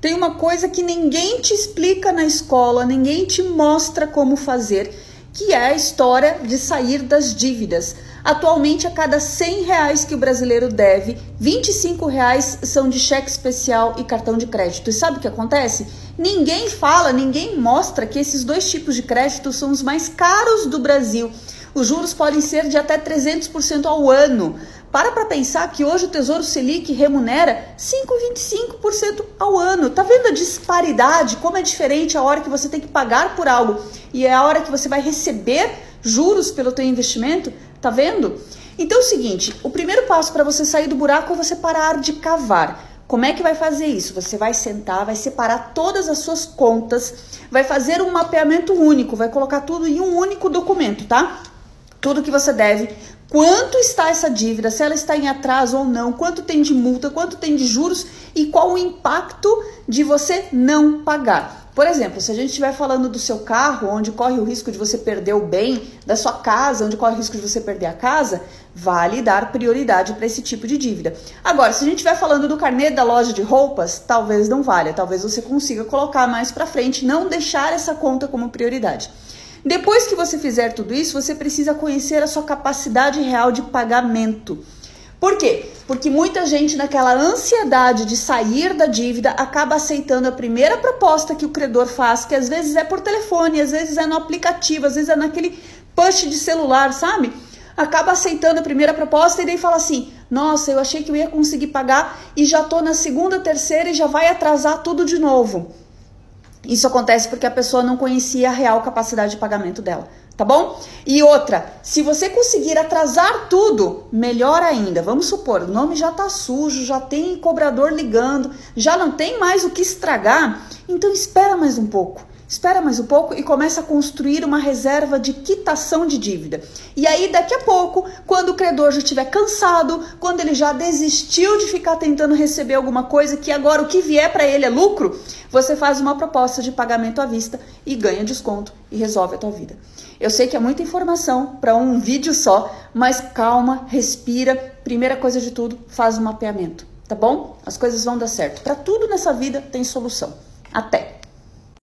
tem uma coisa que ninguém te explica na escola, ninguém te mostra como fazer, que é a história de sair das dívidas. Atualmente, a cada 100 reais que o brasileiro deve, 25 reais são de cheque especial e cartão de crédito. E sabe o que acontece? Ninguém fala, ninguém mostra que esses dois tipos de crédito são os mais caros do Brasil. Os juros podem ser de até 300% ao ano. Para para pensar que hoje o Tesouro Selic remunera 5,25% ao ano. Tá vendo a disparidade? Como é diferente a hora que você tem que pagar por algo e é a hora que você vai receber juros pelo teu investimento? Tá vendo? Então é o seguinte, o primeiro passo para você sair do buraco é você parar de cavar. Como é que vai fazer isso? Você vai sentar, vai separar todas as suas contas, vai fazer um mapeamento único, vai colocar tudo em um único documento, tá? Tudo que você deve, quanto está essa dívida, se ela está em atraso ou não, quanto tem de multa, quanto tem de juros e qual o impacto de você não pagar. Por exemplo, se a gente estiver falando do seu carro, onde corre o risco de você perder o bem, da sua casa, onde corre o risco de você perder a casa, vale dar prioridade para esse tipo de dívida. Agora, se a gente estiver falando do carnê da loja de roupas, talvez não valha, talvez você consiga colocar mais para frente, não deixar essa conta como prioridade. Depois que você fizer tudo isso, você precisa conhecer a sua capacidade real de pagamento. Por quê? Porque muita gente, naquela ansiedade de sair da dívida, acaba aceitando a primeira proposta que o credor faz, que às vezes é por telefone, às vezes é no aplicativo, às vezes é naquele push de celular, sabe? Acaba aceitando a primeira proposta e daí fala assim: Nossa, eu achei que eu ia conseguir pagar e já tô na segunda, terceira e já vai atrasar tudo de novo. Isso acontece porque a pessoa não conhecia a real capacidade de pagamento dela tá bom? E outra, se você conseguir atrasar tudo, melhor ainda. Vamos supor, o nome já tá sujo, já tem cobrador ligando, já não tem mais o que estragar, então espera mais um pouco. Espera mais um pouco e começa a construir uma reserva de quitação de dívida. E aí, daqui a pouco, quando o credor já estiver cansado, quando ele já desistiu de ficar tentando receber alguma coisa, que agora o que vier para ele é lucro, você faz uma proposta de pagamento à vista e ganha desconto e resolve a tua vida. Eu sei que é muita informação para um vídeo só, mas calma, respira. Primeira coisa de tudo, faz um mapeamento, tá bom? As coisas vão dar certo. Para tudo nessa vida tem solução. Até!